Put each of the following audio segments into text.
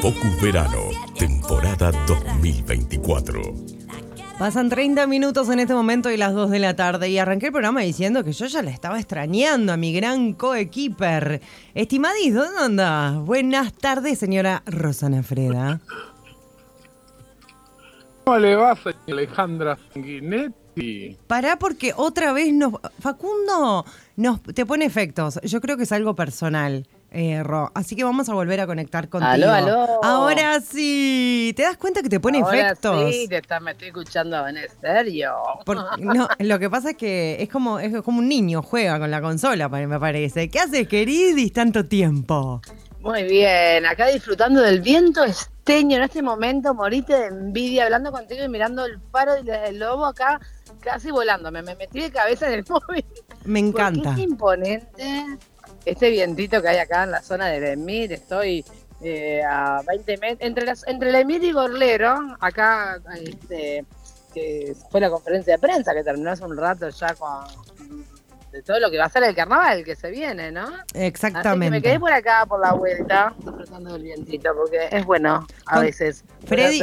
Focus Verano, temporada 2024. Pasan 30 minutos en este momento y las 2 de la tarde y arranqué el programa diciendo que yo ya la estaba extrañando a mi gran coequiper. Estimadis, ¿dónde anda? Buenas tardes, señora Rosana Freda. ¿Cómo le va, señora Alejandra Sanguinetti? Pará porque otra vez nos... Facundo nos, te pone efectos. Yo creo que es algo personal. Eh, Ro. Así que vamos a volver a conectar contigo. Aló, aló. Ahora sí. ¿Te das cuenta que te pone Ahora efectos? Sí, te está, me estoy escuchando en serio. Por- no, lo que pasa es que es como, es como un niño juega con la consola, me parece. ¿Qué haces, queridis, tanto tiempo? Muy bien, acá disfrutando del viento esteño en este momento, morite de envidia, hablando contigo y mirando el faro del lobo acá, casi volando. Me, me metí de cabeza en el móvil. Me encanta. Porque es imponente este vientito que hay acá en la zona del Emir. Estoy eh, a 20 metros. Entre, las, entre el Emir y Gorlero, acá este, que fue la conferencia de prensa que terminó hace un rato ya con de todo lo que va a ser el carnaval que se viene, ¿no? Así que me Exactamente. quedé por acá por la vuelta, disfrutando del vientito, porque es bueno a Con- veces Freddy-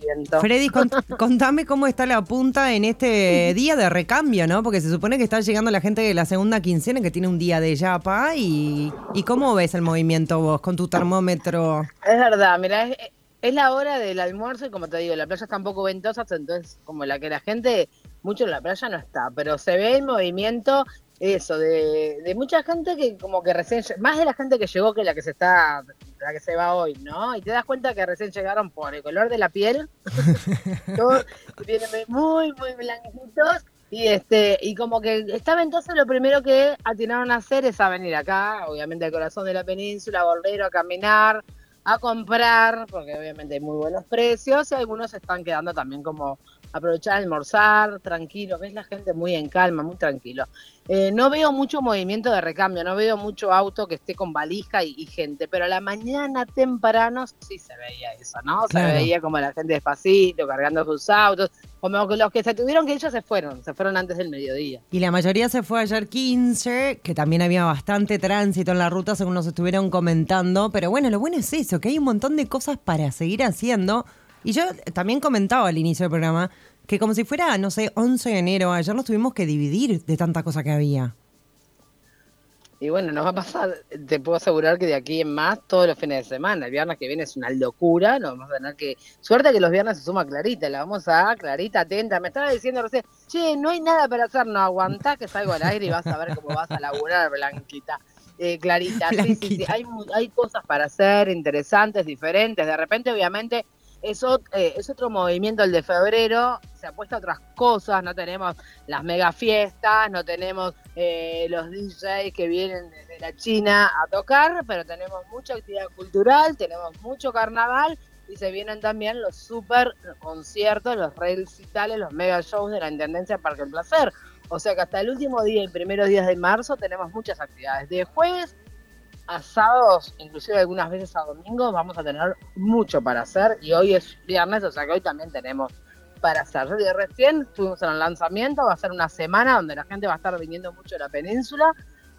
viento. Freddy, cont- contame cómo está la punta en este día de recambio, ¿no? Porque se supone que está llegando la gente de la segunda quincena que tiene un día de yapa y, y ¿cómo ves el movimiento vos con tu termómetro? Es verdad, mira, es, es la hora del almuerzo y como te digo, la playa está un poco ventosa, entonces como la que la gente, mucho en la playa no está, pero se ve el movimiento, eso, de, de mucha gente que como que recién, más de la gente que llegó que la que se está, la que se va hoy, ¿no? Y te das cuenta que recién llegaron por el color de la piel, todos vienen muy, muy blanquitos. Y este, y como que está ventoso, lo primero que atinaron a hacer es a venir acá, obviamente al corazón de la península, a Bolero, a caminar, a comprar, porque obviamente hay muy buenos precios, y algunos se están quedando también como aprovechar a almorzar, tranquilo, ves la gente muy en calma, muy tranquilo. Eh, no veo mucho movimiento de recambio, no veo mucho auto que esté con valija y, y gente, pero a la mañana temprano sí se veía eso, ¿no? Se Claro. veía como la gente despacito, cargando sus autos, como que los que se tuvieron que ir ya se fueron, se fueron antes del mediodía. Y la mayoría se fue ayer 15, que también había bastante tránsito en la ruta, según nos estuvieron comentando. Pero bueno, lo bueno es eso, que hay un montón de cosas para seguir haciendo. Y yo también comentaba al inicio del programa que como si fuera, no sé, 11 de enero, ayer nos tuvimos que dividir de tanta cosa que había. Y bueno, nos va a pasar, te puedo asegurar que de aquí en más, todos los fines de semana. El viernes que viene es una locura, nos vamos a tener que... Suerte que los viernes se suma Clarita, la vamos a Clarita atenta. Me estaba diciendo recién, che, no hay nada para hacer, no aguantá que salgo al aire y vas a ver cómo vas a laburar, Blanquita. Eh, Clarita, sí, sí, sí, Blanquita. hay, hay cosas para hacer, interesantes, diferentes. De repente, obviamente, es, ot- eh, es otro movimiento el de febrero, se apuesta a otras cosas, no tenemos las mega fiestas, no tenemos eh, los DJs que vienen desde la China a tocar, pero tenemos mucha actividad cultural, tenemos mucho carnaval y se vienen también los super conciertos, los recitales, los mega shows de la Intendencia Parque El Placer. O sea que hasta el último día, el primeros días de marzo, tenemos muchas actividades. De jueves a sábados, inclusive algunas veces a domingos, vamos a tener mucho para hacer y hoy es viernes, o sea que hoy también tenemos para hacer. Yo de recién estuvimos en el lanzamiento, va a ser una semana donde la gente va a estar viniendo mucho a la península,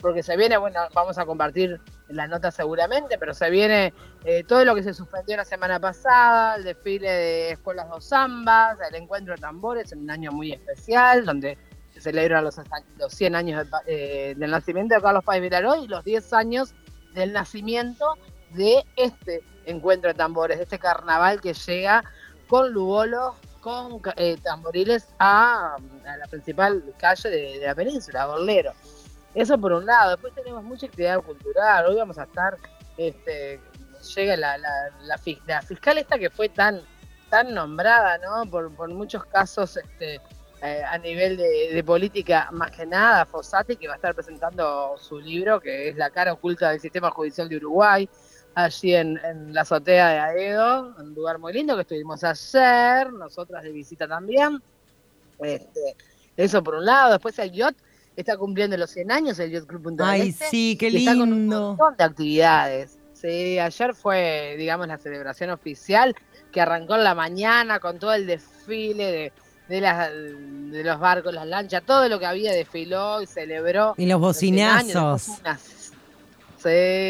porque se viene, bueno, vamos a compartir la nota seguramente, pero se viene eh, todo lo que se suspendió la semana pasada, el desfile de escuelas dos zambas, el encuentro de tambores en un año muy especial, donde se celebran los, los 100 años pa- eh, del nacimiento de Carlos Páez Vilaró y los 10 años del nacimiento de este encuentro de tambores, de este carnaval que llega con lubolos, con eh, tamboriles a, la principal calle de, la península, a Gorlero. Eso por un lado. Después tenemos mucha actividad cultural. Hoy vamos a estar, este, llega la, la, la, la fiscal esta que fue tan, tan nombrada, ¿no? Por, por muchos casos, este, eh, a nivel de, de política, más que nada, Fossati, que va a estar presentando su libro, que es La cara oculta del sistema judicial de Uruguay, allí en, en la azotea de Aedo, un lugar muy lindo que estuvimos ayer, nosotras de visita también. Este, eso por un lado, después el yacht está cumpliendo los 100 años, el Yacht Club Ay, Este, sí, qué y está con un lindo. montón de actividades. Sí, ayer fue, digamos, la celebración oficial que arrancó en la mañana con todo el desfile de, de, las, de los barcos, las lanchas, todo lo que había desfiló y celebró. Y los los 100 años. bocinazos.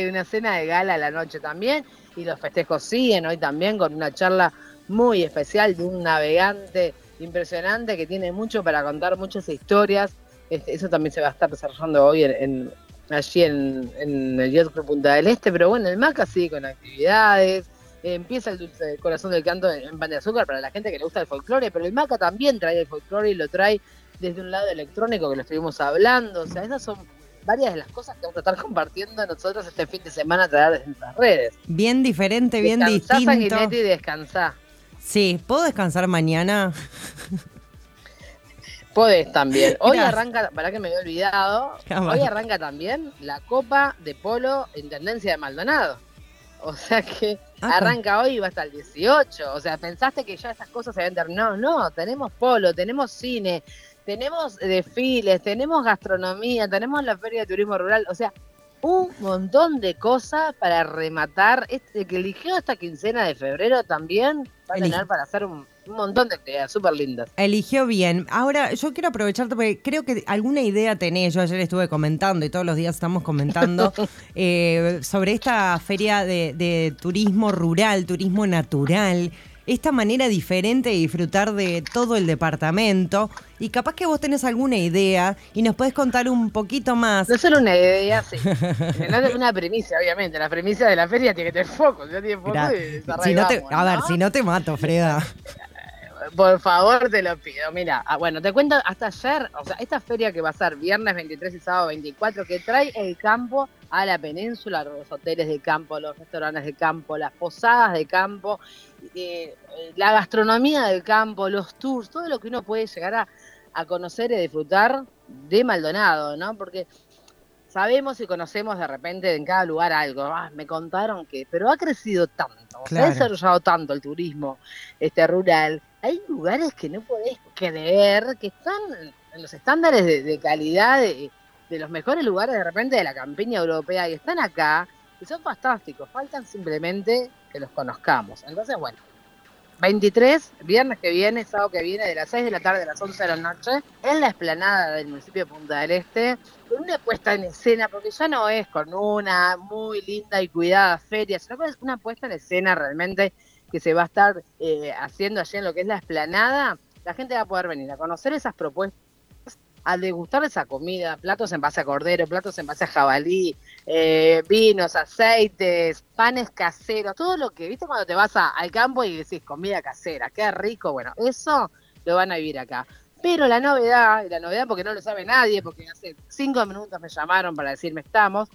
Una, cena de gala a la noche también. y los festejos siguen hoy también con una charla muy especial de un navegante impresionante que tiene mucho para contar, muchas historias. Eso también se va a estar desarrollando hoy en, allí en, el Yacht Club Punta del Este, pero bueno, el MACA sigue con actividades, empieza el dulce corazón del canto en pan de azúcar para la gente que le gusta el folclore, pero el Maca también trae el folclore y lo trae desde un lado electrónico que lo estuvimos hablando. O sea, esas son varias de las cosas que vamos a estar compartiendo nosotros este fin de semana a través de nuestras redes. Bien diferente, bien descansá, distinto. Sanguinetti, y descansá. Sí, ¿puedo descansar mañana? Podés también. Hoy arranca, para que me había olvidado, hoy arranca también la Copa de Polo Intendencia de Maldonado. O sea que ah, arranca hoy y va hasta el 18. O sea, pensaste que ya esas cosas se habían terminado. No, tenemos polo, tenemos cine, tenemos desfiles, tenemos gastronomía, tenemos la Feria de Turismo Rural. O sea, un montón de cosas para rematar. Este que eligió esta quincena de febrero también va a tener para hacer un, montón de ideas súper lindas. Eligió bien. Ahora, yo quiero aprovecharte porque creo que alguna idea tenés. Yo ayer estuve comentando y todos los días estamos comentando eh, sobre esta feria de turismo rural, turismo natural esta manera diferente de disfrutar de todo el departamento. Y capaz que vos tenés alguna idea y nos podés contar un poquito más. No solo una idea, sí. una premisa, obviamente. La premisa de la feria tiene que tener foco. Si no tiene foco, si no te, A ver, si no te mato, Freda. Por favor, te lo pido. Mira, ah, bueno, te cuento hasta ayer, o sea, esta feria que va a ser viernes 23 y sábado 24, que trae el campo a la península, los hoteles de campo, los restaurantes de campo, las posadas de campo, eh, la gastronomía del campo, los tours, todo lo que uno puede llegar a, a conocer y disfrutar de Maldonado, ¿no? Porque sabemos y conocemos de repente en cada lugar algo. Ah, me contaron que, pero ha crecido tanto, se ha desarrollado tanto el turismo este rural. Hay lugares que no podés creer que están en los estándares de, calidad de, de, los mejores lugares de repente de la campiña europea y están acá y son fantásticos. Faltan simplemente que los conozcamos. Entonces, bueno, 23, viernes que viene, sábado que viene, de las 6 de la tarde a las 11 de la noche, en la explanada del municipio de Punta del Este, con una puesta en escena, porque ya no es con una muy linda y cuidada feria, sino que es una puesta en escena realmente que se va a estar eh, haciendo allí en lo que es la explanada. La gente va a poder venir a conocer esas propuestas al degustar esa comida, platos en base a cordero, platos en base a jabalí, eh, vinos, aceites, panes caseros, todo lo que, viste cuando te vas al campo y decís comida casera, qué rico, bueno, eso lo van a vivir acá. Pero la novedad, la novedad porque no lo sabe nadie, porque hace cinco minutos me llamaron para decirme estamos,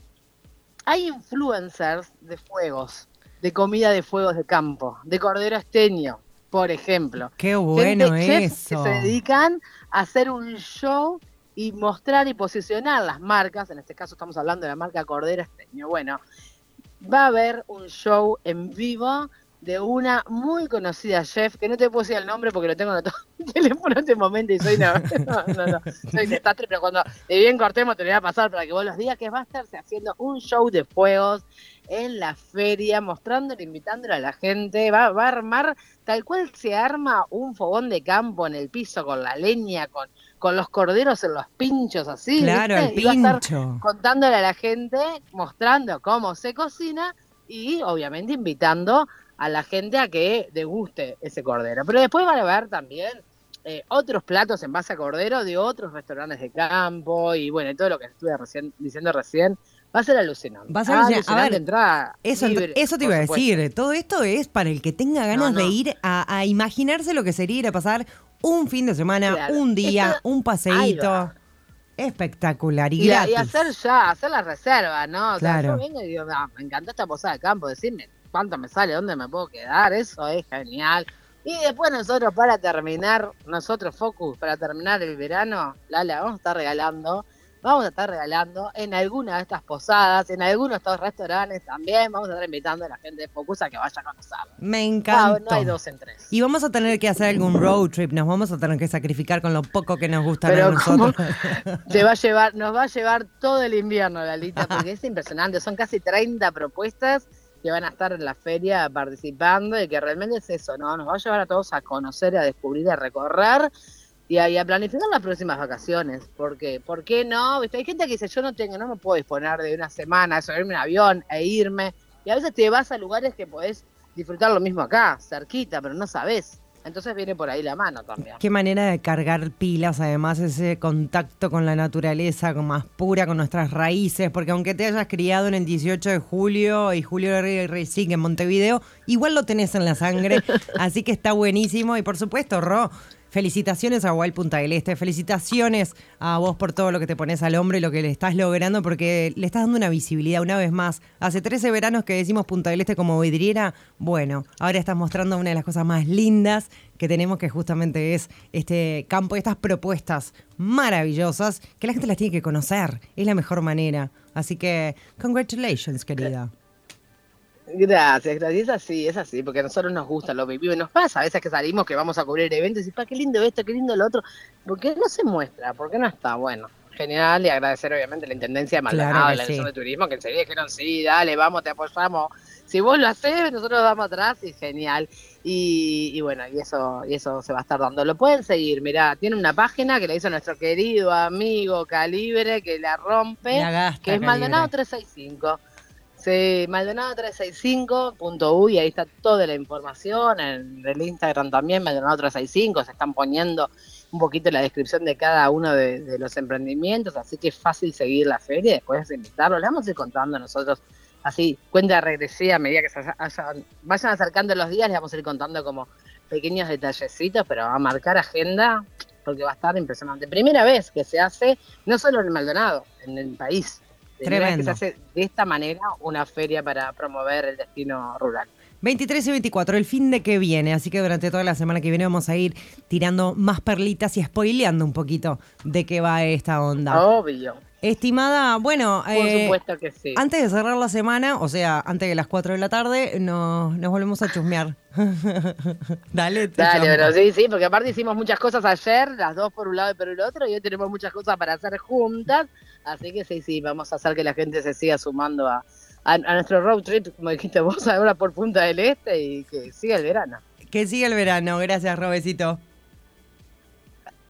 hay influencers de fuegos, de comida de fuegos de campo, de cordero esteño, por ejemplo. Qué bueno eso. Que se dedican a hacer un show y mostrar y posicionar las marcas, en este caso estamos hablando de la marca Cordero Esteño. Bueno, va a haber un show en vivo de una muy conocida chef, que no te puedo decir el nombre porque lo tengo en el teléfono en este momento y soy no, no, no, soy desastre, pero cuando de bien cortemos te lo voy a pasar para que vos los digas que va a estarse haciendo un show de fuegos en la feria, mostrándole, invitándole a la gente, va, va a armar tal cual se arma un fogón de campo en el piso con la leña, con con los corderos en los pinchos así. Claro, el pincho. contándole a la gente, mostrando cómo se cocina y obviamente invitando a la gente a que deguste ese cordero. Pero después van a ver también eh, otros platos en base a cordero de otros restaurantes de campo y bueno, todo lo que estuve recién, diciendo recién. Va a ser alucinante. Va a ser alucinante. eso, eso te iba a decir. Todo esto es para el que tenga ganas de ir a, a, imaginarse lo que sería ir a pasar un fin de semana, un día, un paseíto. Espectacular y, gratis. Y hacer ya, hacer la reserva, ¿no? O sea, yo vengo y digo, ah, me encantó esta posada de campo, decirme cuánto me sale, dónde me puedo quedar, eso es genial. Y después nosotros para terminar, nosotros Focus, para terminar el verano, Lala, vamos a estar regalando vamos a estar regalando en alguna de estas posadas, en algunos de estos restaurantes también. Vamos a estar invitando a la gente de Focus a que vaya a conocerlo. Me encanta. No, hay dos en tres. Y vamos a tener que hacer algún road trip, nos vamos a tener que sacrificar con lo poco que nos gusta a nosotros. Te va a llevar, nos va a llevar todo el invierno, Lalita, porque es impresionante. Son casi 30 propuestas que van a estar en la feria participando y que realmente es eso, ¿no? Nos va a llevar a todos a conocer, a descubrir, a recorrer y a, planificar las próximas vacaciones. porque ¿Por qué no? Hay gente que dice, yo no tengo, no me puedo disponer de una semana, subirme un avión e irme. Y a veces te vas a lugares que podés disfrutar lo mismo acá, cerquita, pero no sabés. Entonces viene por ahí la mano también. Qué manera de cargar pilas, además, ese contacto con la naturaleza, con más pura, con nuestras raíces, porque aunque te hayas criado en el 18 de julio y Julio Rey en Montevideo, igual lo tenés en la sangre, así que está buenísimo. Y por supuesto, Ro, Felicitaciones a Wild Punta del Este, felicitaciones a vos por todo lo que te pones al hombro y lo que le estás logrando, porque le estás dando una visibilidad una vez más. Hace 13 veranos que decimos Punta del Este como vidriera, bueno, ahora estás mostrando una de las cosas más lindas que tenemos, que justamente es este campo, estas propuestas maravillosas, que la gente las tiene que conocer, es la mejor manera. Así que, congratulations, querida. Gracias, gracias. Es así, es así, porque a nosotros nos gusta lo y nos pasa a veces que salimos, que vamos a cubrir eventos y pa, qué lindo esto, qué lindo lo otro. ¿Por qué no se muestra? ¿Por qué no está? Bueno, genial y agradecer obviamente la Intendencia de Maldonado, la Dirección de Turismo, que enseguida dijeron, sí, dale, vamos, te apoyamos. Si vos lo haces, nosotros vamos atrás y genial. Y, bueno, y eso, y eso se va a estar dando. Lo pueden seguir, mirá, tiene una página que le hizo nuestro querido amigo Calibre, que la rompe, que es Maldonado 365. Sí, Maldonado 365.u y ahí está toda la información, en el Instagram también, Maldonado 365, se están poniendo un poquito la descripción de cada uno de, los emprendimientos, así que es fácil seguir la feria y después invitarlo, le vamos a ir contando nosotros, así, cuenta regresiva a medida que se vayan acercando los días, le vamos a ir contando como pequeños detallecitos, pero a marcar agenda porque va a estar impresionante. Primera vez que se hace, no solo en Maldonado, en el país. Tremendo. Que se hace de esta manera una feria para promover el destino rural. 23 y 24, el fin de que viene, así que durante toda la semana que viene vamos a ir tirando más perlitas y spoileando un poquito de qué va esta onda. Obvio. Estimada, bueno, Por eh, supuesto que sí. antes de cerrar la semana, o sea, antes de las 4 de la tarde, nos, nos volvemos a chusmear. Dale, te Dale, pero sí, sí, porque aparte hicimos muchas cosas ayer, las dos por un lado y por el otro, y hoy tenemos muchas cosas para hacer juntas, así que sí, sí, vamos a hacer que la gente se siga sumando a, a, nuestro road trip, como dijiste vos, ahora por Punta del Este, y que siga el verano. Que siga el verano, gracias, Robecito.